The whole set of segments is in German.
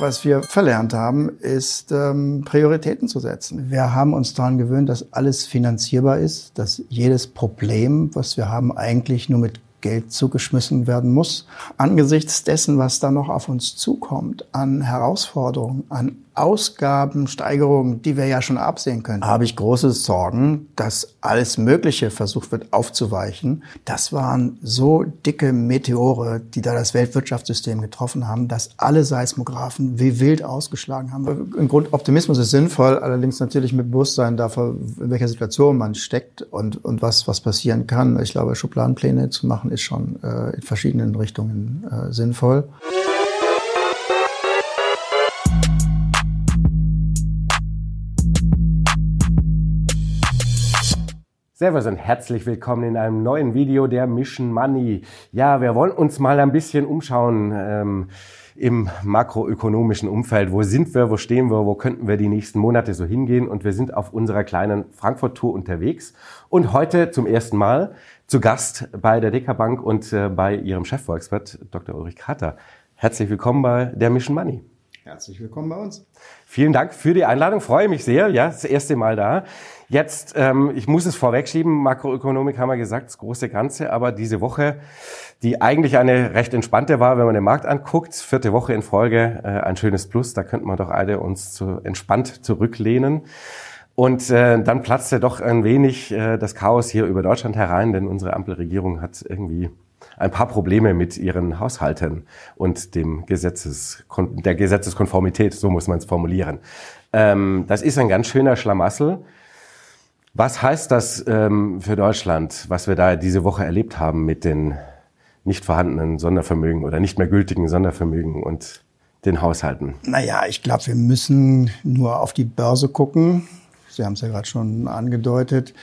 Was wir verlernt haben, ist ähm, Prioritäten zu setzen. Wir haben uns daran gewöhnt, dass alles finanzierbar ist, dass jedes Problem, was wir haben, eigentlich nur mit Geld zugeschmissen werden muss. Angesichts dessen, was da noch auf uns zukommt, an Herausforderungen, an Ausgabensteigerungen, die wir ja schon absehen können, habe ich große Sorgen, dass alles Mögliche versucht wird aufzuweichen. Das waren so dicke Meteore, die da das Weltwirtschaftssystem getroffen haben, dass alle Seismographen wie wild ausgeschlagen haben. Im Grund Optimismus ist sinnvoll, allerdings natürlich mit Bewusstsein dafür, in welcher Situation man steckt und, und was, was passieren kann. Ich glaube, Schubladenpläne zu machen ist schon äh, in verschiedenen Richtungen äh, sinnvoll. Servus und herzlich willkommen in einem neuen Video der Mission Money. Ja, wir wollen uns mal ein bisschen umschauen ähm, im makroökonomischen Umfeld. Wo sind wir, wo stehen wir, wo könnten wir die nächsten Monate so hingehen? Und wir sind auf unserer kleinen Frankfurt-Tour unterwegs und heute zum ersten Mal zu Gast bei der Deka Bank und äh, bei ihrem Chefvolkswirt Dr. Ulrich Kater. Herzlich willkommen bei der Mission Money. Herzlich willkommen bei uns. Vielen Dank für die Einladung, freue mich sehr. Ja, das erste Mal da. Jetzt, ähm, ich muss es vorwegschieben, Makroökonomik haben wir gesagt, das große Ganze, aber diese Woche, die eigentlich eine recht entspannte war, wenn man den Markt anguckt, vierte Woche in Folge, äh, ein schönes Plus, da könnten wir doch alle uns zu, entspannt zurücklehnen. Und äh, dann platzte doch ein wenig äh, das Chaos hier über Deutschland herein, denn unsere Ampelregierung hat irgendwie ein paar Probleme mit ihren Haushalten und dem Gesetzes, der Gesetzeskonformität, so muss man es formulieren. Ähm, das ist ein ganz schöner Schlamassel. Was heißt das ähm, für Deutschland, was wir da diese Woche erlebt haben mit den nicht vorhandenen Sondervermögen oder nicht mehr gültigen Sondervermögen und den Haushalten? Naja, ich glaube, wir müssen nur auf die Börse gucken. Sie haben es ja gerade schon angedeutet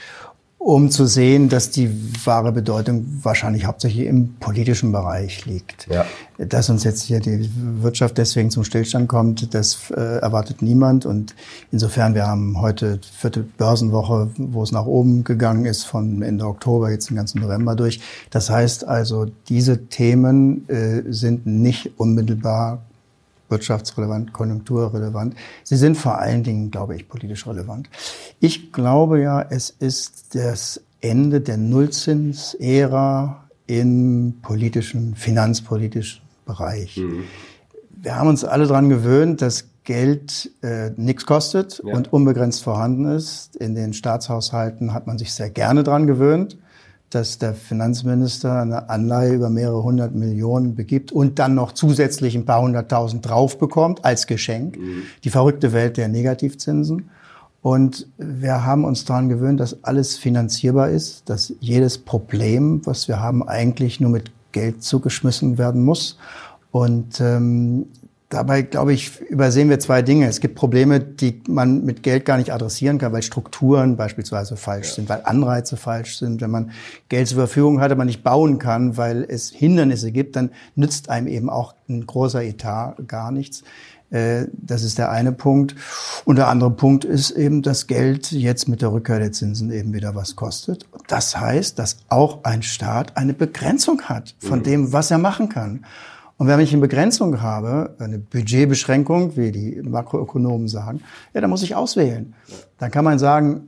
um zu sehen, dass die wahre Bedeutung wahrscheinlich hauptsächlich im politischen Bereich liegt. Ja. Dass uns jetzt hier die Wirtschaft deswegen zum Stillstand kommt, das äh, erwartet niemand. Und insofern, wir haben heute vierte Börsenwoche, wo es nach oben gegangen ist, von Ende Oktober jetzt den ganzen November durch. Das heißt also, diese Themen äh, sind nicht unmittelbar wirtschaftsrelevant, konjunkturrelevant. Sie sind vor allen Dingen, glaube ich, politisch relevant. Ich glaube ja, es ist das Ende der Nullzinsära im politischen, finanzpolitischen Bereich. Mhm. Wir haben uns alle dran gewöhnt, dass Geld äh, nichts kostet ja. und unbegrenzt vorhanden ist. In den Staatshaushalten hat man sich sehr gerne dran gewöhnt dass der Finanzminister eine Anleihe über mehrere hundert Millionen begibt und dann noch zusätzlich ein paar hunderttausend drauf bekommt als Geschenk. Mhm. Die verrückte Welt der Negativzinsen. Und wir haben uns daran gewöhnt, dass alles finanzierbar ist, dass jedes Problem, was wir haben, eigentlich nur mit Geld zugeschmissen werden muss. Und ähm, Dabei, glaube ich, übersehen wir zwei Dinge. Es gibt Probleme, die man mit Geld gar nicht adressieren kann, weil Strukturen beispielsweise falsch ja. sind, weil Anreize falsch sind. Wenn man Geld zur Verfügung hat, aber nicht bauen kann, weil es Hindernisse gibt, dann nützt einem eben auch ein großer Etat gar nichts. Äh, das ist der eine Punkt. Und der andere Punkt ist eben, dass Geld jetzt mit der Rückkehr der Zinsen eben wieder was kostet. Das heißt, dass auch ein Staat eine Begrenzung hat von mhm. dem, was er machen kann. Und wenn ich eine Begrenzung habe, eine Budgetbeschränkung, wie die Makroökonomen sagen, ja, dann muss ich auswählen. Dann kann man sagen,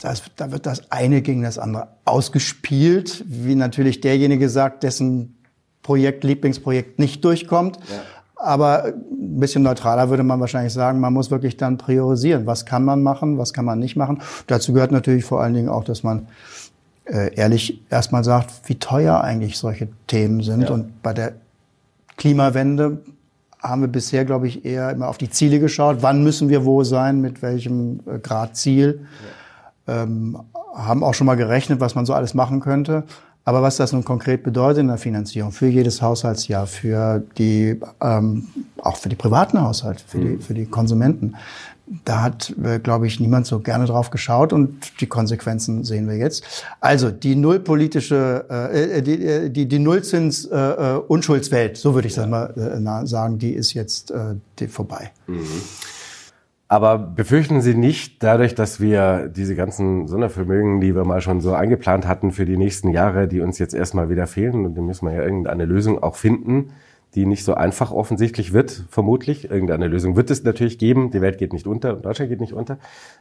das, da wird das eine gegen das andere ausgespielt, wie natürlich derjenige sagt, dessen Projekt, Lieblingsprojekt nicht durchkommt. Ja. Aber ein bisschen neutraler würde man wahrscheinlich sagen, man muss wirklich dann priorisieren. Was kann man machen, was kann man nicht machen? Dazu gehört natürlich vor allen Dingen auch, dass man äh, ehrlich erstmal sagt, wie teuer eigentlich solche Themen sind. Ja. Und bei der Klimawende haben wir bisher, glaube ich, eher immer auf die Ziele geschaut. Wann müssen wir wo sein, mit welchem äh, Grad Ziel? Ja. Ähm, haben auch schon mal gerechnet, was man so alles machen könnte. Aber was das nun konkret bedeutet in der Finanzierung für jedes Haushaltsjahr, für die, ähm, auch für die privaten Haushalte, für, die, mhm. für die Konsumenten, da hat, äh, glaube ich, niemand so gerne drauf geschaut und die Konsequenzen sehen wir jetzt. Also die nullpolitische, äh, äh die, äh, die, die Nullzins äh, Unschuldswelt, so würde ich das mal äh, sagen, die ist jetzt äh, die vorbei. Mhm. Aber befürchten Sie nicht, dadurch, dass wir diese ganzen Sondervermögen, die wir mal schon so eingeplant hatten für die nächsten Jahre, die uns jetzt erstmal wieder fehlen, und da müssen wir ja irgendeine Lösung auch finden, die nicht so einfach offensichtlich wird, vermutlich. Irgendeine Lösung wird es natürlich geben. Die Welt geht nicht unter Deutschland geht nicht unter.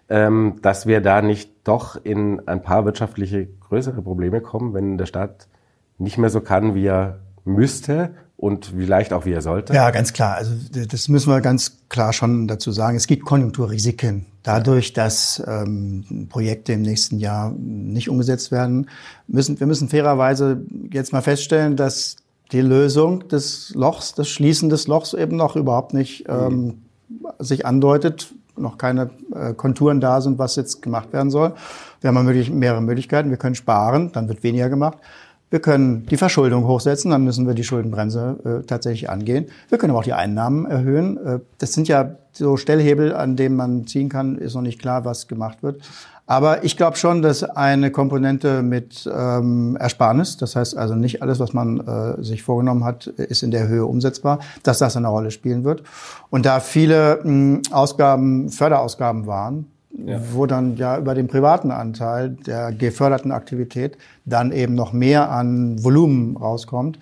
Ähm, dass wir da nicht doch in ein paar wirtschaftliche größere Probleme kommen, wenn der Staat nicht mehr so kann, wie er müsste und vielleicht auch wie er sollte? Ja, ganz klar. Also das müssen wir ganz klar schon dazu sagen. Es gibt Konjunkturrisiken. Dadurch, dass ähm, Projekte im nächsten Jahr nicht umgesetzt werden, müssen wir müssen fairerweise jetzt mal feststellen, dass die Lösung des Lochs, des Schließen des Lochs eben noch überhaupt nicht ähm, sich andeutet, noch keine äh, Konturen da sind, was jetzt gemacht werden soll. Wir haben mehrere Möglichkeiten. Wir können sparen, dann wird weniger gemacht. Wir können die Verschuldung hochsetzen, dann müssen wir die Schuldenbremse äh, tatsächlich angehen. Wir können aber auch die Einnahmen erhöhen. Äh, das sind ja so Stellhebel, an denen man ziehen kann. Ist noch nicht klar, was gemacht wird. Aber ich glaube schon, dass eine Komponente mit ähm, Ersparnis, das heißt also nicht alles, was man äh, sich vorgenommen hat, ist in der Höhe umsetzbar, dass das eine Rolle spielen wird. Und da viele mh, Ausgaben, Förderausgaben waren, ja. wo dann ja über den privaten Anteil der geförderten Aktivität dann eben noch mehr an Volumen rauskommt,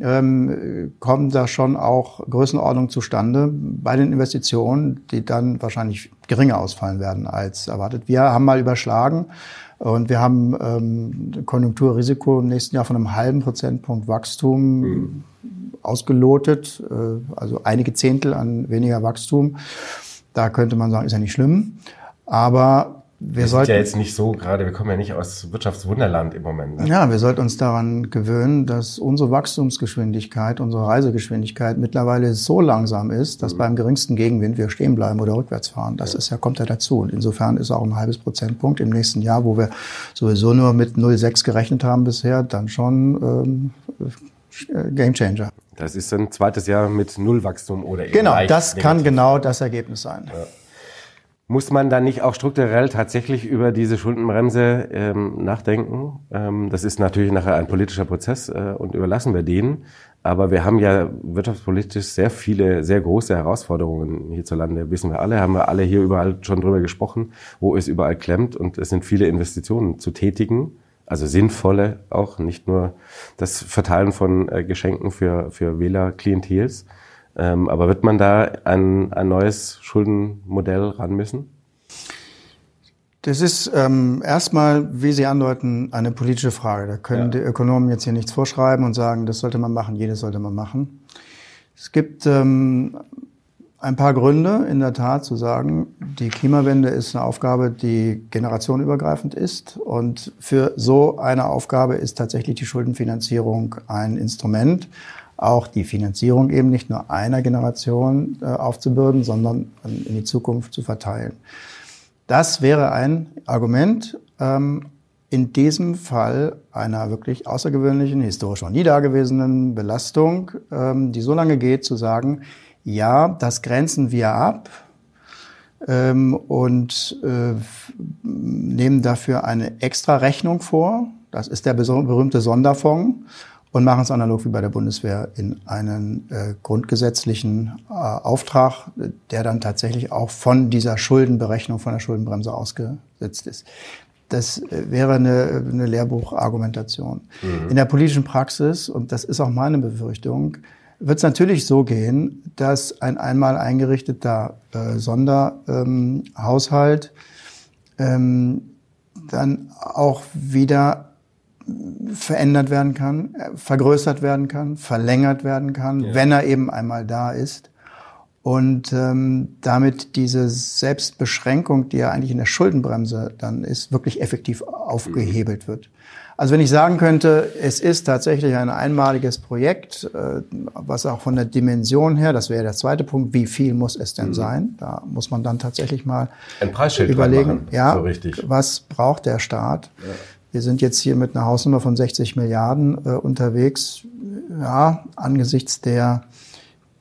ähm, kommen da schon auch Größenordnungen zustande bei den Investitionen, die dann wahrscheinlich geringer ausfallen werden als erwartet. Wir haben mal überschlagen und wir haben ähm, Konjunkturrisiko im nächsten Jahr von einem halben Prozentpunkt Wachstum mhm. ausgelotet, äh, also einige Zehntel an weniger Wachstum. Da könnte man sagen, ist ja nicht schlimm. Aber wir, wir sollten ja jetzt nicht so gerade, wir kommen ja nicht aus Wirtschaftswunderland im Moment. Ne? Ja, wir sollten uns daran gewöhnen, dass unsere Wachstumsgeschwindigkeit, unsere Reisegeschwindigkeit mittlerweile so langsam ist, dass mhm. beim geringsten Gegenwind wir stehen bleiben oder rückwärts fahren. Das ja. ist ja kommt ja dazu. Und insofern ist auch ein halbes Prozentpunkt im nächsten Jahr, wo wir sowieso nur mit 0,6 gerechnet haben bisher, dann schon ähm, Game Changer. Das ist ein zweites Jahr mit Nullwachstum oder eben Genau, das negativ. kann genau das Ergebnis sein. Ja. Muss man dann nicht auch strukturell tatsächlich über diese Schuldenbremse ähm, nachdenken? Ähm, das ist natürlich nachher ein politischer Prozess äh, und überlassen wir den. Aber wir haben ja wirtschaftspolitisch sehr viele, sehr große Herausforderungen hierzulande. Wissen wir alle, haben wir alle hier überall schon drüber gesprochen, wo es überall klemmt und es sind viele Investitionen zu tätigen. Also sinnvolle auch, nicht nur das Verteilen von äh, Geschenken für, für Wählerklientels. Ähm, aber wird man da ein, ein neues Schuldenmodell ran müssen? Das ist ähm, erstmal, wie Sie andeuten, eine politische Frage. Da können ja. die Ökonomen jetzt hier nichts vorschreiben und sagen, das sollte man machen, jedes sollte man machen. Es gibt ähm, ein paar Gründe, in der Tat, zu sagen, die Klimawende ist eine Aufgabe, die generationenübergreifend ist. Und für so eine Aufgabe ist tatsächlich die Schuldenfinanzierung ein Instrument, auch die Finanzierung eben nicht nur einer Generation äh, aufzubürden, sondern in die Zukunft zu verteilen. Das wäre ein Argument, ähm, in diesem Fall einer wirklich außergewöhnlichen, historisch noch nie dagewesenen Belastung, ähm, die so lange geht, zu sagen, ja, das grenzen wir ab ähm, und äh, nehmen dafür eine extra Rechnung vor. Das ist der berühmte Sonderfonds und machen es analog wie bei der Bundeswehr in einen äh, grundgesetzlichen äh, Auftrag, der dann tatsächlich auch von dieser Schuldenberechnung, von der Schuldenbremse ausgesetzt ist. Das äh, wäre eine, eine Lehrbuchargumentation. Mhm. In der politischen Praxis, und das ist auch meine Befürchtung, wird es natürlich so gehen, dass ein einmal eingerichteter äh, Sonderhaushalt ähm, dann auch wieder verändert werden kann, äh, vergrößert werden kann, verlängert werden kann, ja. wenn er eben einmal da ist. Und ähm, damit diese Selbstbeschränkung, die ja eigentlich in der Schuldenbremse dann ist, wirklich effektiv aufgehebelt wird. Also wenn ich sagen könnte, es ist tatsächlich ein einmaliges Projekt, äh, was auch von der Dimension her, das wäre der zweite Punkt, wie viel muss es denn mhm. sein? Da muss man dann tatsächlich mal Ein Preisschild überlegen, machen, ja, so was braucht der Staat? Ja. Wir sind jetzt hier mit einer Hausnummer von 60 Milliarden äh, unterwegs. Ja, angesichts der,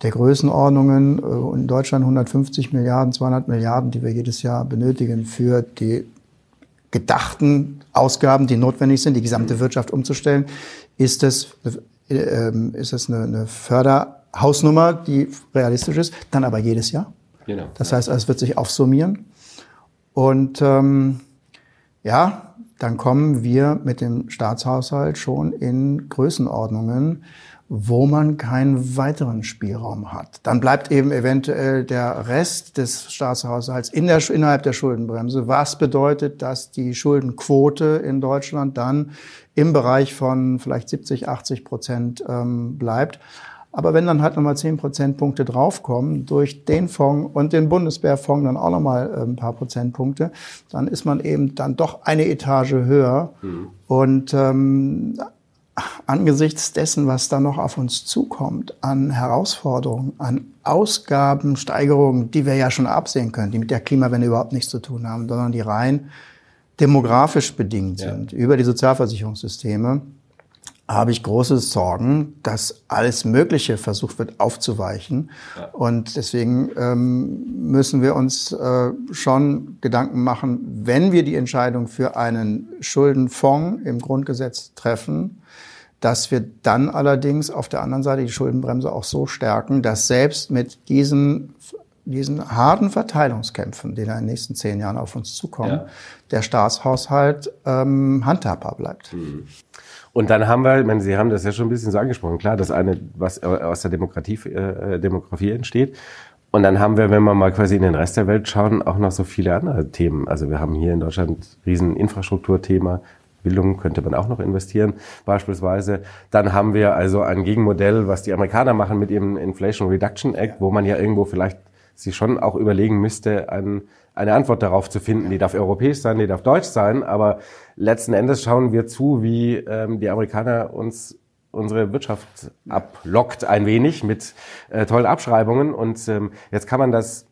der Größenordnungen äh, in Deutschland 150 Milliarden, 200 Milliarden, die wir jedes Jahr benötigen für die gedachten Ausgaben, die notwendig sind, die gesamte Wirtschaft umzustellen, ist es, äh, ist es eine, eine Förderhausnummer, die realistisch ist, dann aber jedes Jahr. Genau. Das heißt, es wird sich aufsummieren. Und ähm, ja, dann kommen wir mit dem Staatshaushalt schon in Größenordnungen, wo man keinen weiteren Spielraum hat. Dann bleibt eben eventuell der Rest des Staatshaushalts in der, innerhalb der Schuldenbremse, was bedeutet, dass die Schuldenquote in Deutschland dann im Bereich von vielleicht 70, 80 Prozent ähm, bleibt. Aber wenn dann halt nochmal 10 Prozentpunkte draufkommen durch den Fonds und den Bundeswehrfonds dann auch nochmal äh, ein paar Prozentpunkte, dann ist man eben dann doch eine Etage höher. Mhm. Und ähm, angesichts dessen, was da noch auf uns zukommt, an Herausforderungen, an Ausgabensteigerungen, die wir ja schon absehen können, die mit der Klimawende überhaupt nichts zu tun haben, sondern die rein demografisch bedingt sind, ja. über die Sozialversicherungssysteme, habe ich große Sorgen, dass alles Mögliche versucht wird aufzuweichen. Ja. Und deswegen ähm, müssen wir uns äh, schon Gedanken machen, wenn wir die Entscheidung für einen Schuldenfonds im Grundgesetz treffen, dass wir dann allerdings auf der anderen Seite die Schuldenbremse auch so stärken, dass selbst mit diesen diesen harten Verteilungskämpfen, die in den nächsten zehn Jahren auf uns zukommen, ja. der Staatshaushalt ähm, handhabbar bleibt. Mhm. Und dann haben wir, ich meine, Sie haben das ja schon ein bisschen so angesprochen, klar, das eine, was aus der Demokratie, äh, Demografie entsteht. Und dann haben wir, wenn wir mal quasi in den Rest der Welt schauen, auch noch so viele andere Themen. Also wir haben hier in Deutschland riesen Infrastrukturthema. Bildung könnte man auch noch investieren, beispielsweise. Dann haben wir also ein Gegenmodell, was die Amerikaner machen mit ihrem Inflation Reduction Act, wo man ja irgendwo vielleicht sich schon auch überlegen müsste, ein, eine Antwort darauf zu finden. Die darf europäisch sein, die darf deutsch sein, aber letzten Endes schauen wir zu, wie ähm, die Amerikaner uns unsere Wirtschaft ablockt ein wenig mit äh, tollen Abschreibungen. Und ähm, jetzt kann man das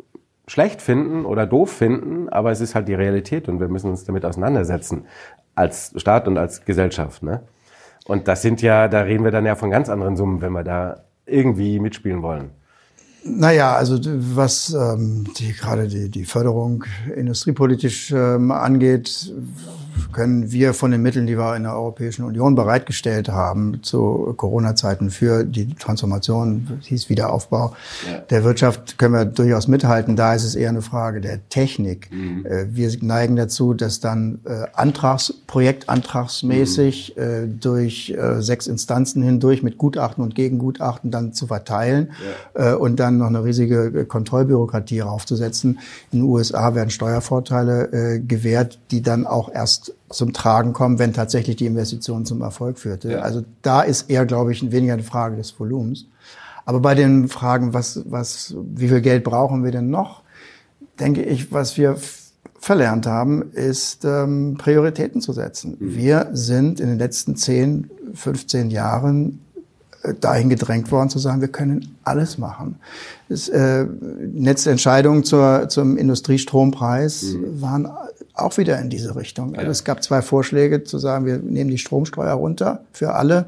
schlecht finden oder doof finden, aber es ist halt die Realität und wir müssen uns damit auseinandersetzen als Staat und als Gesellschaft. Ne? Und das sind ja, da reden wir dann ja von ganz anderen Summen, wenn wir da irgendwie mitspielen wollen. Naja, also was ähm, die, gerade die, die Förderung industriepolitisch ähm, angeht, können wir von den Mitteln, die wir in der Europäischen Union bereitgestellt haben zu Corona-Zeiten für die Transformation, hieß Wiederaufbau ja. der Wirtschaft, können wir durchaus mithalten. Da ist es eher eine Frage der Technik. Mhm. Äh, wir neigen dazu, dass dann äh, Antrags, projektantragsmäßig mhm. äh, durch sechs Instanzen hindurch mit Gutachten und Gegengutachten dann zu verteilen ja. und dann noch eine riesige Kontrollbürokratie raufzusetzen. In den USA werden Steuervorteile äh, gewährt, die dann auch erst zum Tragen kommen, wenn tatsächlich die Investition zum Erfolg führte. Ja. Also da ist eher, glaube ich, weniger eine Frage des Volumens. Aber bei den Fragen, was, was, wie viel Geld brauchen wir denn noch, denke ich, was wir verlernt haben, ist ähm, Prioritäten zu setzen. Mhm. Wir sind in den letzten 10, 15 Jahren äh, dahin gedrängt worden zu sagen, wir können alles machen. Das, äh, letzte Entscheidungen zur, zum Industriestrompreis mhm. waren auch wieder in diese Richtung. Also es gab zwei Vorschläge zu sagen, wir nehmen die Stromsteuer runter für alle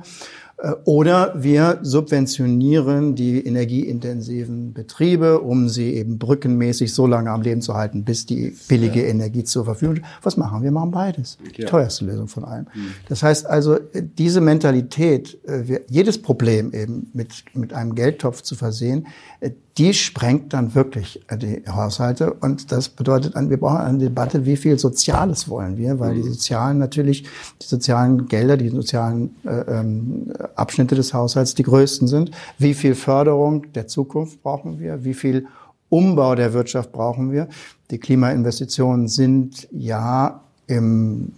äh, oder wir subventionieren die energieintensiven Betriebe, um sie eben brückenmäßig so lange am Leben zu halten, bis die billige ja. Energie zur Verfügung steht. Was machen wir? machen beides. Die ja. teuerste Lösung von allem. Mhm. Das heißt also, diese Mentalität, äh, jedes Problem eben mit, mit einem Geldtopf zu versehen, äh, die sprengt dann wirklich die Haushalte. Und das bedeutet, wir brauchen eine Debatte, wie viel Soziales wollen wir, weil die mhm. sozialen natürlich, die sozialen Gelder, die sozialen äh, ähm, Abschnitte des Haushalts die größten sind. Wie viel Förderung der Zukunft brauchen wir? Wie viel Umbau der Wirtschaft brauchen wir? Die Klimainvestitionen sind ja im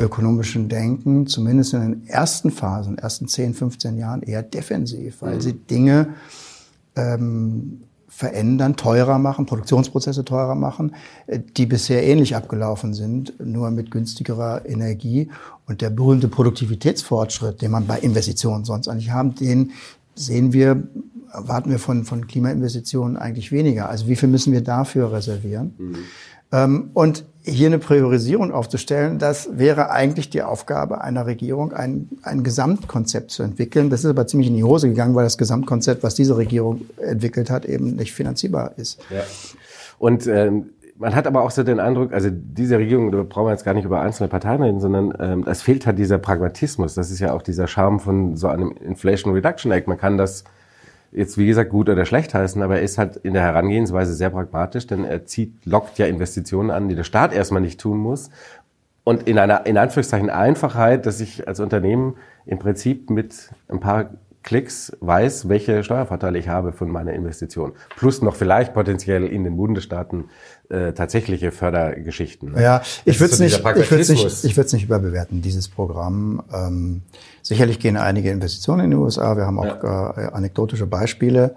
ökonomischen Denken, zumindest in den ersten Phasen, ersten 10, 15 Jahren eher defensiv, weil mhm. sie Dinge ähm, verändern, teurer machen, Produktionsprozesse teurer machen, äh, die bisher ähnlich abgelaufen sind, nur mit günstigerer Energie. Und der berühmte Produktivitätsfortschritt, den man bei Investitionen sonst eigentlich haben, den sehen wir, erwarten wir von, von Klimainvestitionen eigentlich weniger. Also wie viel müssen wir dafür reservieren? Mhm. Ähm, und hier eine Priorisierung aufzustellen, das wäre eigentlich die Aufgabe einer Regierung, ein, ein Gesamtkonzept zu entwickeln. Das ist aber ziemlich in die Hose gegangen, weil das Gesamtkonzept, was diese Regierung entwickelt hat, eben nicht finanzierbar ist. Ja. Und ähm, man hat aber auch so den Eindruck, also diese Regierung, da brauchen wir jetzt gar nicht über einzelne Parteien reden, sondern ähm, es fehlt halt dieser Pragmatismus. Das ist ja auch dieser Charme von so einem Inflation Reduction Act. Man kann das jetzt wie gesagt gut oder schlecht heißen, aber er ist halt in der Herangehensweise sehr pragmatisch, denn er zieht, lockt ja Investitionen an, die der Staat erstmal nicht tun muss. Und in einer, in Anführungszeichen Einfachheit, dass ich als Unternehmen im Prinzip mit ein paar Klicks weiß, welche Steuervorteile ich habe von meiner Investition. Plus noch vielleicht potenziell in den Bundesstaaten äh, tatsächliche Fördergeschichten. Ne? Ja, ich würde es so nicht, ich würde nicht, ich würde es nicht überbewerten. Dieses Programm. Ähm, sicherlich gehen einige Investitionen in die USA. Wir haben auch ja. äh, anekdotische Beispiele.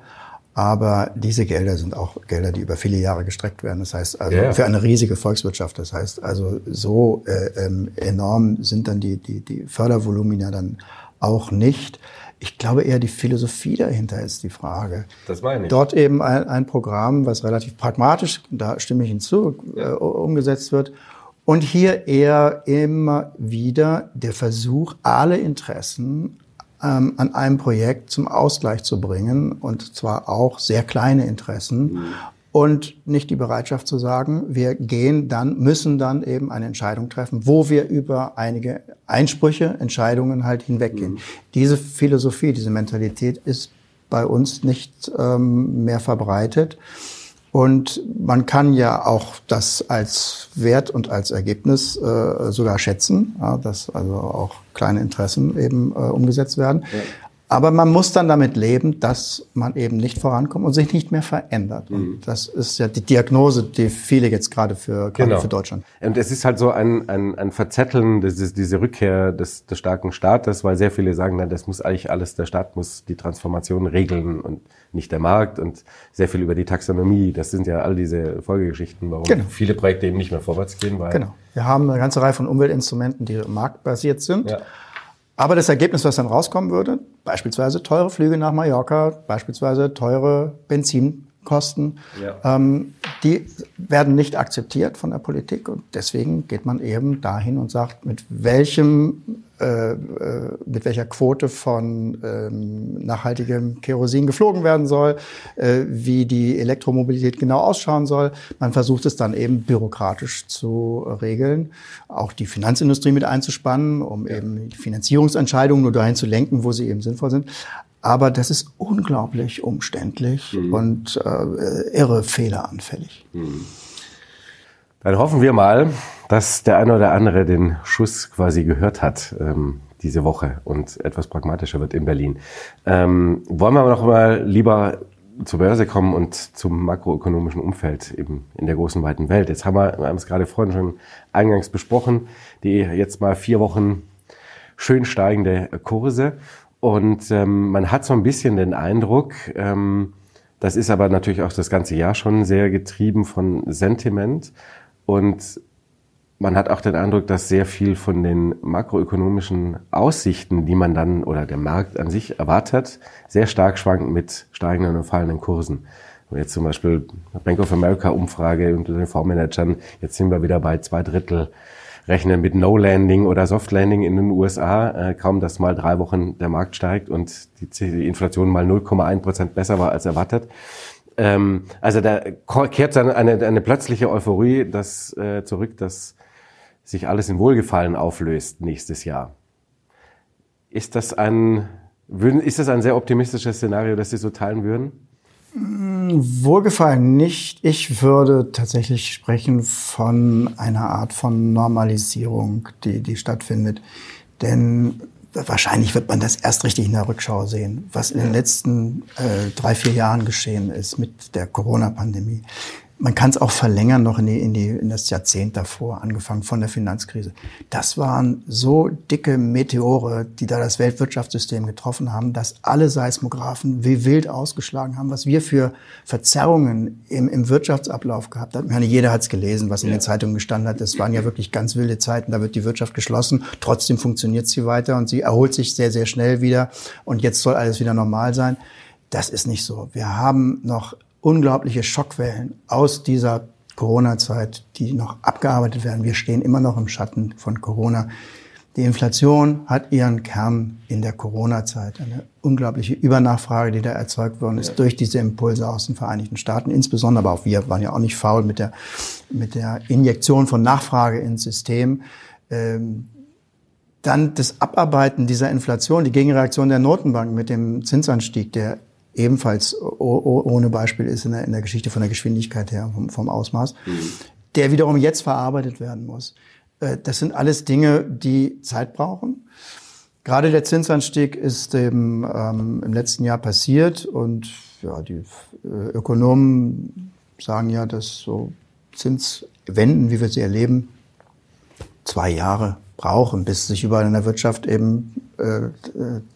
Aber diese Gelder sind auch Gelder, die über viele Jahre gestreckt werden. Das heißt, also ja. für eine riesige Volkswirtschaft. Das heißt, also so äh, ähm, enorm sind dann die, die, die Fördervolumina dann auch nicht. Ich glaube eher, die Philosophie dahinter ist die Frage. Das meine ich. Dort eben ein, ein Programm, was relativ pragmatisch, da stimme ich hinzu, ja. äh, umgesetzt wird. Und hier eher immer wieder der Versuch, alle Interessen ähm, an einem Projekt zum Ausgleich zu bringen und zwar auch sehr kleine Interessen. Mhm und nicht die Bereitschaft zu sagen, wir gehen dann, müssen dann eben eine Entscheidung treffen, wo wir über einige Einsprüche, Entscheidungen halt hinweggehen. Mhm. Diese Philosophie, diese Mentalität ist bei uns nicht ähm, mehr verbreitet. Und man kann ja auch das als Wert und als Ergebnis äh, sogar schätzen, ja, dass also auch kleine Interessen eben äh, umgesetzt werden. Ja. Aber man muss dann damit leben, dass man eben nicht vorankommt und sich nicht mehr verändert. Mhm. Und das ist ja die Diagnose, die viele jetzt gerade für, gerade genau. für Deutschland. Und es ist halt so ein, ein, ein Verzetteln, ist diese Rückkehr des, des starken Staates, weil sehr viele sagen, na, das muss eigentlich alles, der Staat muss die Transformation regeln und nicht der Markt und sehr viel über die Taxonomie. Das sind ja all diese Folgegeschichten, warum genau. viele Projekte eben nicht mehr vorwärts gehen. Weil genau. Wir haben eine ganze Reihe von Umweltinstrumenten, die marktbasiert sind. Ja. Aber das Ergebnis, was dann rauskommen würde, beispielsweise teure Flüge nach Mallorca, beispielsweise teure Benzinkosten, ja. ähm, die werden nicht akzeptiert von der Politik und deswegen geht man eben dahin und sagt, mit welchem mit welcher Quote von ähm, nachhaltigem Kerosin geflogen werden soll, äh, wie die Elektromobilität genau ausschauen soll. Man versucht es dann eben bürokratisch zu regeln, auch die Finanzindustrie mit einzuspannen, um ja. eben die Finanzierungsentscheidungen nur dahin zu lenken, wo sie eben sinnvoll sind. Aber das ist unglaublich umständlich mhm. und äh, irre fehleranfällig. Mhm. Dann hoffen wir mal, dass der eine oder andere den Schuss quasi gehört hat ähm, diese Woche und etwas pragmatischer wird in Berlin. Ähm, wollen wir aber noch mal lieber zur Börse kommen und zum makroökonomischen Umfeld eben in der großen weiten Welt. Jetzt haben wir, wir haben es gerade vorhin schon eingangs besprochen, die jetzt mal vier Wochen schön steigende Kurse und ähm, man hat so ein bisschen den Eindruck, ähm, das ist aber natürlich auch das ganze Jahr schon sehr getrieben von Sentiment und man hat auch den Eindruck, dass sehr viel von den makroökonomischen Aussichten, die man dann oder der Markt an sich erwartet, sehr stark schwankt mit steigenden und fallenden Kursen. Und jetzt zum Beispiel Bank of America Umfrage unter den Fondsmanagern, jetzt sind wir wieder bei zwei Drittel rechnen mit No Landing oder Soft Landing in den USA. Äh, kaum, dass mal drei Wochen der Markt steigt und die Inflation mal 0,1 Prozent besser war als erwartet. Ähm, also da kehrt dann eine, eine plötzliche Euphorie das, äh, zurück, dass sich alles in Wohlgefallen auflöst nächstes Jahr. Ist das ein, ist das ein sehr optimistisches Szenario, das Sie so teilen würden? Wohlgefallen nicht. Ich würde tatsächlich sprechen von einer Art von Normalisierung, die, die stattfindet. Denn wahrscheinlich wird man das erst richtig in der Rückschau sehen, was in den letzten äh, drei, vier Jahren geschehen ist mit der Corona-Pandemie. Man kann es auch verlängern noch in, die, in, die, in das Jahrzehnt davor, angefangen von der Finanzkrise. Das waren so dicke Meteore, die da das Weltwirtschaftssystem getroffen haben, dass alle Seismographen wie wild ausgeschlagen haben, was wir für Verzerrungen im, im Wirtschaftsablauf gehabt haben. Ich meine, jeder hat es gelesen, was in den Zeitungen gestanden hat. Das waren ja wirklich ganz wilde Zeiten. Da wird die Wirtschaft geschlossen. Trotzdem funktioniert sie weiter und sie erholt sich sehr, sehr schnell wieder. Und jetzt soll alles wieder normal sein. Das ist nicht so. Wir haben noch unglaubliche Schockwellen aus dieser Corona-Zeit, die noch abgearbeitet werden. Wir stehen immer noch im Schatten von Corona. Die Inflation hat ihren Kern in der Corona-Zeit. Eine unglaubliche Übernachfrage, die da erzeugt worden ist durch diese Impulse aus den Vereinigten Staaten. Insbesondere, aber auch wir waren ja auch nicht faul mit der, mit der Injektion von Nachfrage ins System. Ähm, dann das Abarbeiten dieser Inflation, die Gegenreaktion der Notenbank mit dem Zinsanstieg, der ebenfalls ohne Beispiel ist in der, in der Geschichte von der Geschwindigkeit her, vom, vom Ausmaß, mhm. der wiederum jetzt verarbeitet werden muss. Äh, das sind alles Dinge, die Zeit brauchen. Gerade der Zinsanstieg ist eben ähm, im letzten Jahr passiert und ja, die äh, Ökonomen sagen ja, dass so Zinswenden, wie wir sie erleben, zwei Jahre brauchen, bis sich überall in der Wirtschaft eben äh,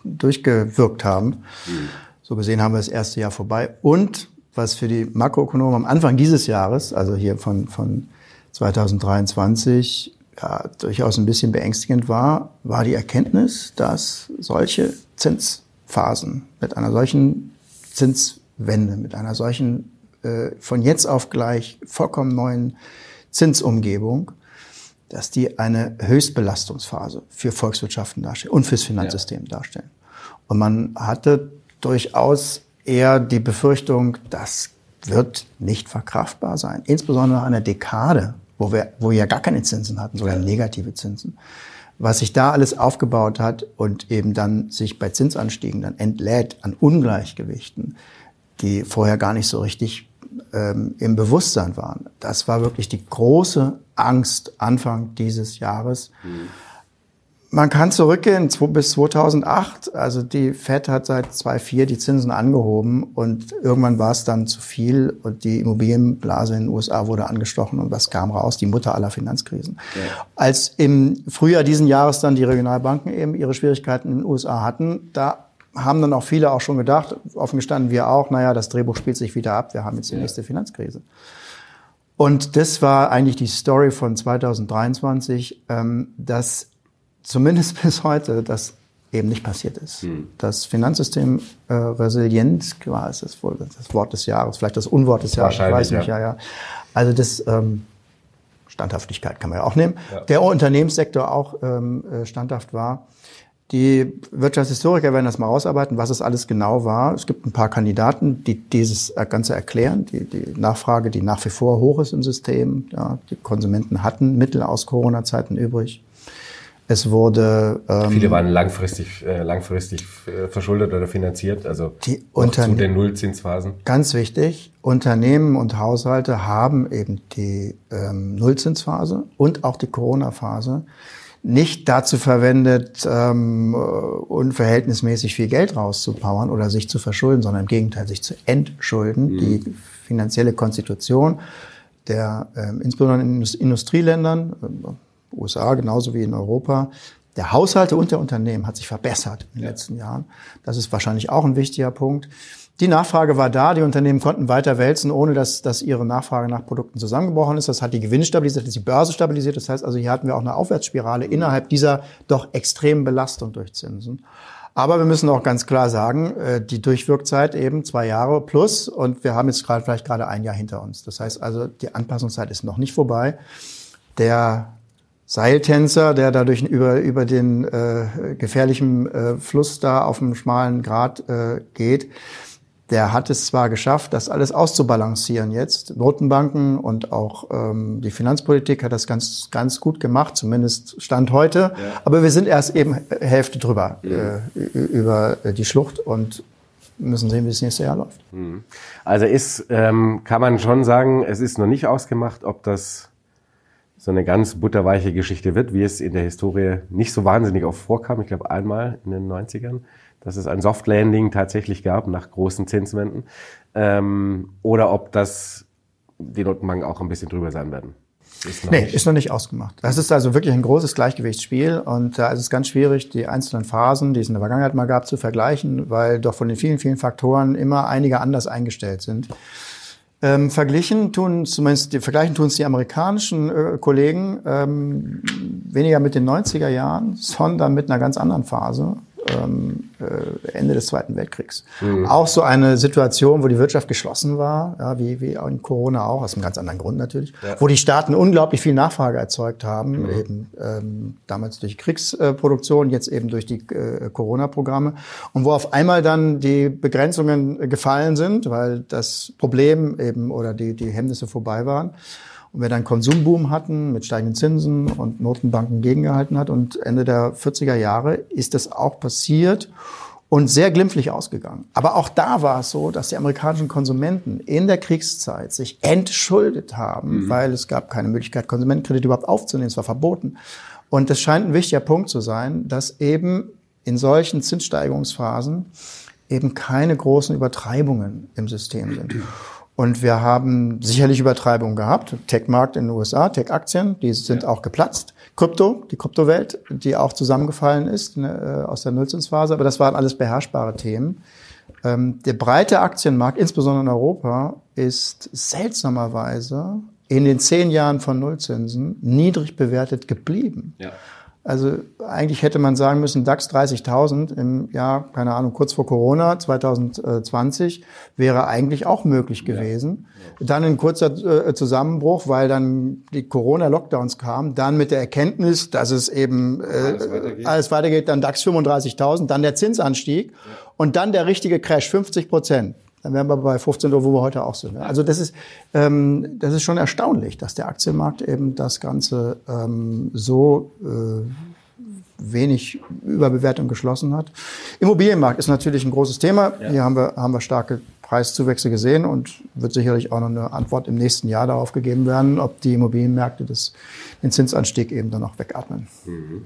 durchgewirkt haben. Mhm. So gesehen haben wir das erste Jahr vorbei. Und was für die Makroökonomen am Anfang dieses Jahres, also hier von, von 2023, ja, durchaus ein bisschen beängstigend war, war die Erkenntnis, dass solche Zinsphasen mit einer solchen Zinswende, mit einer solchen äh, von jetzt auf gleich vollkommen neuen Zinsumgebung, dass die eine Höchstbelastungsphase für Volkswirtschaften darstellen und fürs Finanzsystem ja. darstellen. Und man hatte durchaus eher die Befürchtung, das wird nicht verkraftbar sein, insbesondere nach einer Dekade, wo wir, wo wir ja gar keine Zinsen hatten, sogar negative Zinsen. Was sich da alles aufgebaut hat und eben dann sich bei Zinsanstiegen dann entlädt an Ungleichgewichten, die vorher gar nicht so richtig ähm, im Bewusstsein waren. Das war wirklich die große Angst Anfang dieses Jahres. Mhm. Man kann zurückgehen bis 2008. Also die Fed hat seit 2004 die Zinsen angehoben und irgendwann war es dann zu viel und die Immobilienblase in den USA wurde angestochen und was kam raus? Die Mutter aller Finanzkrisen. Ja. Als im Frühjahr diesen Jahres dann die Regionalbanken eben ihre Schwierigkeiten in den USA hatten, da haben dann auch viele auch schon gedacht, offen gestanden wir auch, naja, das Drehbuch spielt sich wieder ab, wir haben jetzt die ja. nächste Finanzkrise. Und das war eigentlich die Story von 2023, ähm, dass zumindest bis heute das eben nicht passiert ist. Hm. Das Finanzsystem äh, resilient war ist das wohl das Wort des Jahres, vielleicht das Unwort des Jahres, ich weiß nicht, ja, ja. Also das ähm, Standhaftigkeit kann man ja auch nehmen. Ja. Der Unternehmenssektor auch ähm, äh, standhaft war. Die Wirtschaftshistoriker werden das mal rausarbeiten, was es alles genau war. Es gibt ein paar Kandidaten, die dieses Ganze erklären. Die, die Nachfrage, die nach wie vor hoch ist im System. Ja, die Konsumenten hatten Mittel aus Corona-Zeiten übrig. Es wurde ähm, viele waren langfristig äh, langfristig äh, verschuldet oder finanziert, also die zu den Nullzinsphasen. Ganz wichtig: Unternehmen und Haushalte haben eben die ähm, Nullzinsphase und auch die Corona-Phase nicht dazu verwendet, ähm, unverhältnismäßig viel Geld rauszupowern oder sich zu verschulden, sondern im Gegenteil sich zu entschulden. Mhm. Die finanzielle Konstitution der ähm, insbesondere in Industrieländern USA genauso wie in Europa. Der Haushalte und der Unternehmen hat sich verbessert in den ja. letzten Jahren. Das ist wahrscheinlich auch ein wichtiger Punkt. Die Nachfrage war da, die Unternehmen konnten weiter wälzen, ohne dass, dass ihre Nachfrage nach Produkten zusammengebrochen ist. Das hat die Gewinne stabilisiert, das hat die Börse stabilisiert. Das heißt also, hier hatten wir auch eine Aufwärtsspirale innerhalb dieser doch extremen Belastung durch Zinsen. Aber wir müssen auch ganz klar sagen, äh, die Durchwirkzeit eben zwei Jahre plus und wir haben jetzt gerade vielleicht gerade ein Jahr hinter uns. Das heißt also, die Anpassungszeit ist noch nicht vorbei. Der Seiltänzer, der dadurch über, über den äh, gefährlichen äh, Fluss da auf dem schmalen Grat äh, geht, der hat es zwar geschafft, das alles auszubalancieren jetzt. Notenbanken und auch ähm, die Finanzpolitik hat das ganz, ganz gut gemacht, zumindest Stand heute. Ja. Aber wir sind erst eben Hälfte drüber ja. äh, über die Schlucht und müssen sehen, wie das nächste Jahr läuft. Mhm. Also ist, ähm, kann man schon sagen, es ist noch nicht ausgemacht, ob das so eine ganz butterweiche Geschichte wird, wie es in der Historie nicht so wahnsinnig oft vorkam. Ich glaube einmal in den 90ern, dass es ein Soft Landing tatsächlich gab nach großen Zinswenden. Ähm, oder ob das die Notenbanken auch ein bisschen drüber sein werden. Ist nee, nicht. ist noch nicht ausgemacht. Das ist also wirklich ein großes Gleichgewichtsspiel und da ist es ganz schwierig, die einzelnen Phasen, die es in der Vergangenheit mal gab, zu vergleichen, weil doch von den vielen, vielen Faktoren immer einige anders eingestellt sind. Ähm, verglichen tun zumindest die, vergleichen tun es die amerikanischen äh, Kollegen ähm, weniger mit den 90er Jahren, sondern mit einer ganz anderen Phase ähm, äh, Ende des Zweiten Weltkriegs. Mhm. Auch so eine Situation, wo die Wirtschaft geschlossen war, ja, wie, wie in Corona auch, aus einem ganz anderen Grund natürlich, ja. wo die Staaten unglaublich viel Nachfrage erzeugt haben, mhm. eben ähm, damals durch Kriegsproduktion, jetzt eben durch die äh, Corona-Programme und wo auf einmal dann die Begrenzungen gefallen sind, weil das Problem eben oder die, die Hemmnisse vorbei waren. Und wir dann Konsumboom hatten mit steigenden Zinsen und Notenbanken gegengehalten hat. Und Ende der 40er Jahre ist das auch passiert und sehr glimpflich ausgegangen. Aber auch da war es so, dass die amerikanischen Konsumenten in der Kriegszeit sich entschuldet haben, mhm. weil es gab keine Möglichkeit, Konsumentenkredite überhaupt aufzunehmen. Es war verboten. Und das scheint ein wichtiger Punkt zu sein, dass eben in solchen Zinssteigerungsphasen eben keine großen Übertreibungen im System sind. Und wir haben sicherlich Übertreibungen gehabt. Tech-Markt in den USA, Tech-Aktien, die sind ja. auch geplatzt. Krypto, die Kryptowelt, die auch zusammengefallen ist ne, äh, aus der Nullzinsphase. Aber das waren alles beherrschbare Themen. Ähm, der breite Aktienmarkt, insbesondere in Europa, ist seltsamerweise in den zehn Jahren von Nullzinsen niedrig bewertet geblieben. Ja. Also eigentlich hätte man sagen müssen, DAX 30.000 im Jahr, keine Ahnung, kurz vor Corona 2020 wäre eigentlich auch möglich gewesen. Ja. Dann ein kurzer äh, Zusammenbruch, weil dann die Corona-Lockdowns kamen, dann mit der Erkenntnis, dass es eben äh, alles, weitergeht. alles weitergeht, dann DAX 35.000, dann der Zinsanstieg ja. und dann der richtige Crash, 50 Prozent dann wären wir bei 15 Uhr, wo wir heute auch sind. Also das ist, ähm, das ist schon erstaunlich, dass der Aktienmarkt eben das Ganze ähm, so äh, wenig Überbewertung geschlossen hat. Immobilienmarkt ist natürlich ein großes Thema. Ja. Hier haben wir, haben wir starke Preiszuwächse gesehen und wird sicherlich auch noch eine Antwort im nächsten Jahr darauf gegeben werden, ob die Immobilienmärkte das, den Zinsanstieg eben dann auch wegatmen. Mhm.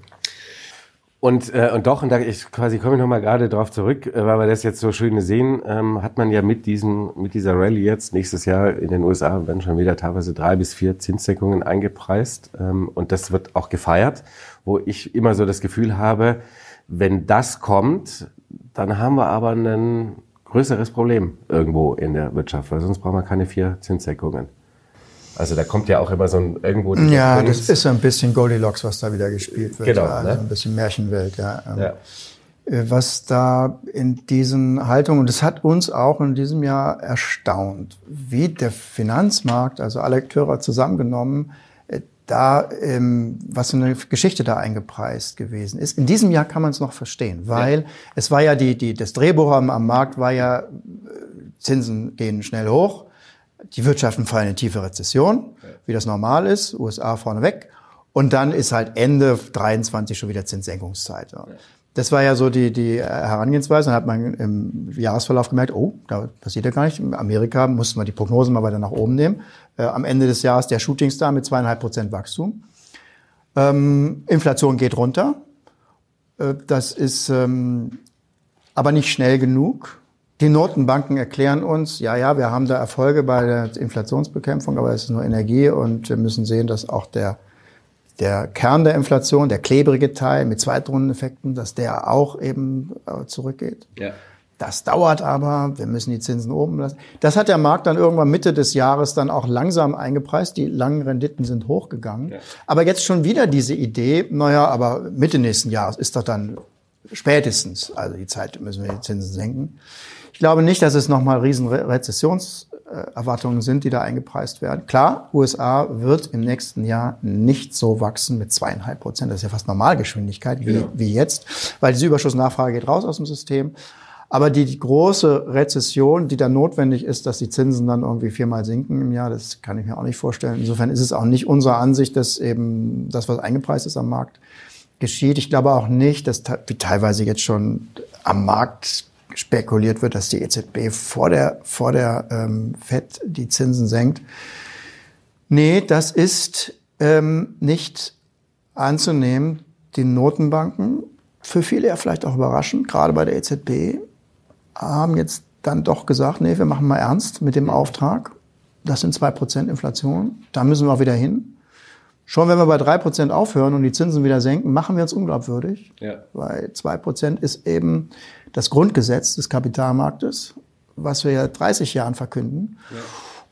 Und, äh, und doch, und da ich quasi komme ich nochmal gerade drauf zurück, äh, weil wir das jetzt so schön sehen, ähm, hat man ja mit diesen, mit dieser Rallye jetzt nächstes Jahr in den USA werden schon wieder teilweise drei bis vier Zinssenkungen eingepreist. Ähm, und das wird auch gefeiert, wo ich immer so das Gefühl habe, wenn das kommt, dann haben wir aber ein größeres Problem irgendwo in der Wirtschaft, weil sonst brauchen wir keine vier Zinssenkungen. Also da kommt ja auch immer so ein irgendwo. Ja, Punkt. das ist so ein bisschen Goldilocks, was da wieder gespielt wird. Genau. Also ne? ein bisschen Märchenwelt, ja. Ähm, ja. Äh, was da in diesen Haltungen, und das hat uns auch in diesem Jahr erstaunt, wie der Finanzmarkt, also alle Akteure zusammengenommen, äh, da, ähm, was für eine Geschichte da eingepreist gewesen ist. In diesem Jahr kann man es noch verstehen, weil ja. es war ja die, die, das Drehbuch am, am Markt war ja, äh, Zinsen gehen schnell hoch die Wirtschaften fallen in tiefe Rezession, wie das normal ist, USA vorneweg. Und dann ist halt Ende 23 schon wieder Zinssenkungszeit. Das war ja so die, die Herangehensweise. Dann hat man im Jahresverlauf gemerkt, oh, da passiert ja gar nicht. In Amerika mussten wir die Prognosen mal weiter nach oben nehmen. Äh, am Ende des Jahres der Shootingstar mit zweieinhalb Prozent Wachstum. Ähm, Inflation geht runter. Äh, das ist ähm, aber nicht schnell genug. Die Notenbanken erklären uns, ja, ja, wir haben da Erfolge bei der Inflationsbekämpfung, aber es ist nur Energie und wir müssen sehen, dass auch der, der Kern der Inflation, der klebrige Teil mit Zweitrundeneffekten, dass der auch eben äh, zurückgeht. Ja. Das dauert aber, wir müssen die Zinsen oben lassen. Das hat der Markt dann irgendwann Mitte des Jahres dann auch langsam eingepreist. Die langen Renditen sind hochgegangen. Ja. Aber jetzt schon wieder diese Idee, naja, aber Mitte nächsten Jahres ist doch dann spätestens, also die Zeit müssen wir die Zinsen senken. Ich glaube nicht, dass es nochmal riesen Rezessionserwartungen sind, die da eingepreist werden. Klar, USA wird im nächsten Jahr nicht so wachsen mit zweieinhalb Prozent. Das ist ja fast Normalgeschwindigkeit wie, ja. wie jetzt, weil diese Überschussnachfrage geht raus aus dem System. Aber die, die große Rezession, die dann notwendig ist, dass die Zinsen dann irgendwie viermal sinken im Jahr, das kann ich mir auch nicht vorstellen. Insofern ist es auch nicht unsere Ansicht, dass eben das, was eingepreist ist am Markt, geschieht. Ich glaube auch nicht, dass wie teilweise jetzt schon am Markt spekuliert wird, dass die EZB vor der, vor der ähm, FED die Zinsen senkt. Nee, das ist ähm, nicht anzunehmen. Die Notenbanken, für viele ja vielleicht auch überraschend, gerade bei der EZB, haben jetzt dann doch gesagt, nee, wir machen mal ernst mit dem Auftrag. Das sind zwei Prozent Inflation. Da müssen wir auch wieder hin. Schon wenn wir bei drei Prozent aufhören und die Zinsen wieder senken, machen wir uns unglaubwürdig. Ja. Weil zwei Prozent ist eben das Grundgesetz des Kapitalmarktes, was wir ja 30 Jahren verkünden. Ja.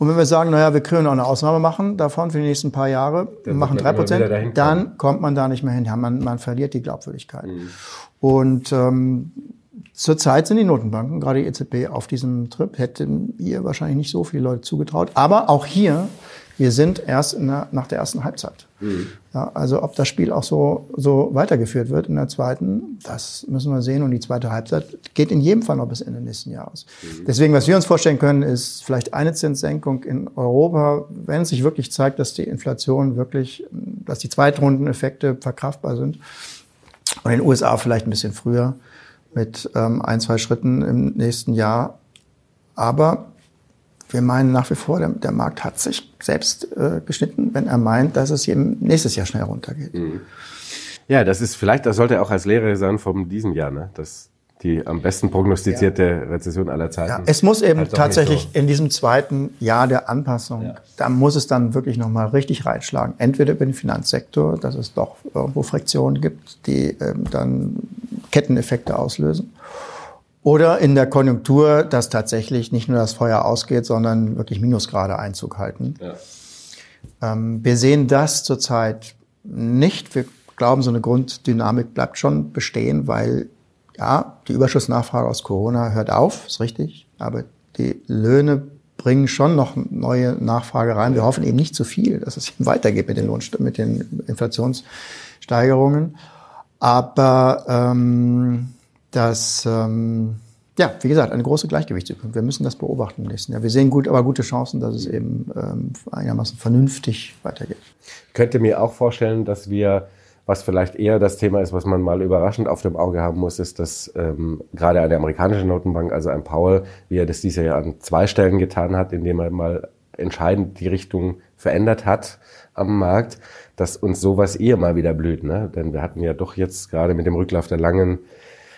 Und wenn wir sagen, naja, wir können auch eine Ausnahme machen davon für die nächsten paar Jahre, dann machen drei Prozent, dann kommt man da nicht mehr hin. Ja, man, man verliert die Glaubwürdigkeit. Mhm. Und ähm, zurzeit sind die Notenbanken, gerade die EZB, auf diesem Trip. Hätten ihr wahrscheinlich nicht so viele Leute zugetraut. Aber auch hier wir sind erst der, nach der ersten Halbzeit. Mhm. Ja, also ob das Spiel auch so, so weitergeführt wird in der zweiten, das müssen wir sehen. Und die zweite Halbzeit geht in jedem Fall noch bis Ende nächsten Jahres. Mhm. Deswegen, was wir uns vorstellen können, ist vielleicht eine Zinssenkung in Europa, wenn es sich wirklich zeigt, dass die Inflation wirklich, dass die Zweitrundeneffekte verkraftbar sind. Und in den USA vielleicht ein bisschen früher mit ähm, ein, zwei Schritten im nächsten Jahr. Aber wir meinen nach wie vor, der, der Markt hat sich selbst äh, geschnitten, wenn er meint, dass es eben nächstes Jahr schnell runtergeht. Mhm. Ja, das ist vielleicht, das sollte auch als Lehre sein von diesem Jahr, ne? Das die am besten prognostizierte ja. Rezession aller Zeiten. Ja, es muss eben halt tatsächlich so. in diesem zweiten Jahr der Anpassung, ja. da muss es dann wirklich nochmal richtig reinschlagen. Entweder über den Finanzsektor, dass es doch irgendwo Friktionen gibt, die ähm, dann Ketteneffekte auslösen. Oder in der Konjunktur, dass tatsächlich nicht nur das Feuer ausgeht, sondern wirklich Minusgrade Einzug halten. Ja. Ähm, wir sehen das zurzeit nicht. Wir glauben, so eine Grunddynamik bleibt schon bestehen, weil ja, die Überschussnachfrage aus Corona hört auf, ist richtig, aber die Löhne bringen schon noch neue Nachfrage rein. Wir hoffen eben nicht zu viel, dass es eben weitergeht mit den, Lohn mit den Inflationssteigerungen. Aber ähm, das, ähm, ja, wie gesagt, eine große Gleichgewichtsübung. Wir müssen das beobachten im nächsten Jahr. Wir sehen gut, aber gute Chancen, dass es eben ähm, einigermaßen vernünftig weitergeht. Ich könnte mir auch vorstellen, dass wir was vielleicht eher das Thema ist, was man mal überraschend auf dem Auge haben muss, ist, dass ähm, gerade eine amerikanische Notenbank, also ein Powell, wie er das dieses Jahr an zwei Stellen getan hat, indem er mal entscheidend die Richtung verändert hat am Markt, dass uns sowas eher mal wieder blüht. Ne? Denn wir hatten ja doch jetzt gerade mit dem Rücklauf der langen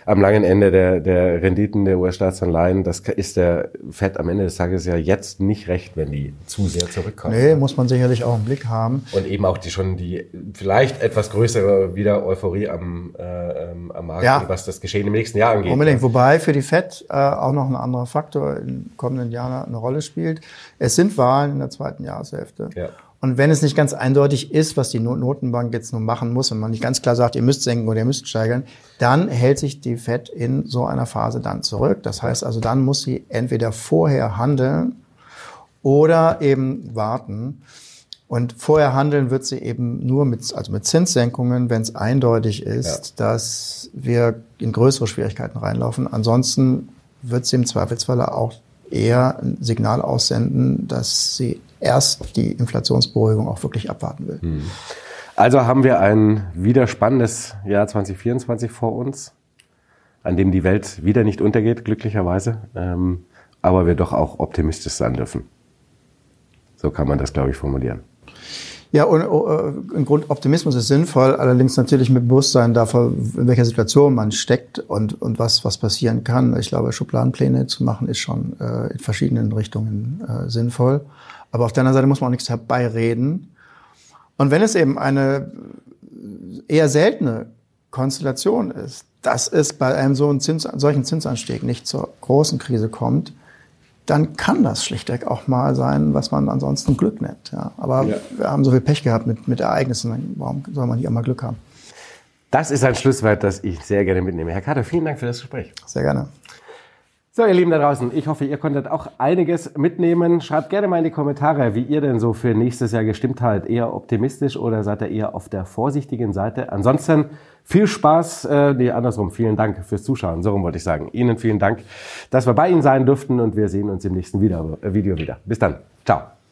am langen Ende der, der Renditen der US-Staatsanleihen, das ist der Fed am Ende des Tages ja jetzt nicht recht, wenn die zu sehr zurückkommen. Nee, muss man sicherlich auch im Blick haben. Und eben auch die schon die vielleicht etwas größere wieder Euphorie am, äh, ähm, am Markt, ja. was das Geschehen im nächsten Jahr angeht. Unbedingt, wobei für die Fed äh, auch noch ein anderer Faktor im kommenden Jahr eine Rolle spielt. Es sind Wahlen in der zweiten Jahreshälfte. Ja. Und wenn es nicht ganz eindeutig ist, was die Notenbank jetzt nun machen muss, und man nicht ganz klar sagt, ihr müsst senken oder ihr müsst steigern, dann hält sich die Fed in so einer Phase dann zurück. Das heißt also, dann muss sie entweder vorher handeln oder eben warten. Und vorher handeln wird sie eben nur mit, also mit Zinssenkungen, wenn es eindeutig ist, ja. dass wir in größere Schwierigkeiten reinlaufen. Ansonsten wird sie im Zweifelsfalle auch eher ein Signal aussenden, dass sie erst die Inflationsberuhigung auch wirklich abwarten will. Hm. Also haben wir ein wieder spannendes Jahr 2024 vor uns, an dem die Welt wieder nicht untergeht, glücklicherweise, ähm, aber wir doch auch optimistisch sein dürfen. So kann man das, glaube ich, formulieren. Ja, und äh, im Grund Optimismus ist sinnvoll, allerdings natürlich mit Bewusstsein davor, in welcher Situation man steckt und, und was, was passieren kann. Ich glaube, Schubladenpläne zu machen ist schon äh, in verschiedenen Richtungen äh, sinnvoll. Aber auf der anderen Seite muss man auch nichts herbeireden. Und wenn es eben eine eher seltene Konstellation ist, dass es bei einem so einen Zins, solchen Zinsanstieg nicht zur großen Krise kommt, dann kann das schlichtweg auch mal sein, was man ansonsten Glück nennt. Ja. Aber ja. wir haben so viel Pech gehabt mit, mit Ereignissen. Warum soll man hier mal Glück haben? Das ist ein Schlusswort, das ich sehr gerne mitnehme. Herr Kater, vielen Dank für das Gespräch. Sehr gerne. So, ihr Lieben da draußen, ich hoffe, ihr konntet auch einiges mitnehmen. Schreibt gerne mal in die Kommentare, wie ihr denn so für nächstes Jahr gestimmt habt. Eher optimistisch oder seid ihr eher auf der vorsichtigen Seite? Ansonsten viel Spaß, äh, nee, andersrum, vielen Dank fürs Zuschauen. So rum wollte ich sagen. Ihnen vielen Dank, dass wir bei Ihnen sein durften und wir sehen uns im nächsten Video wieder. Bis dann. Ciao.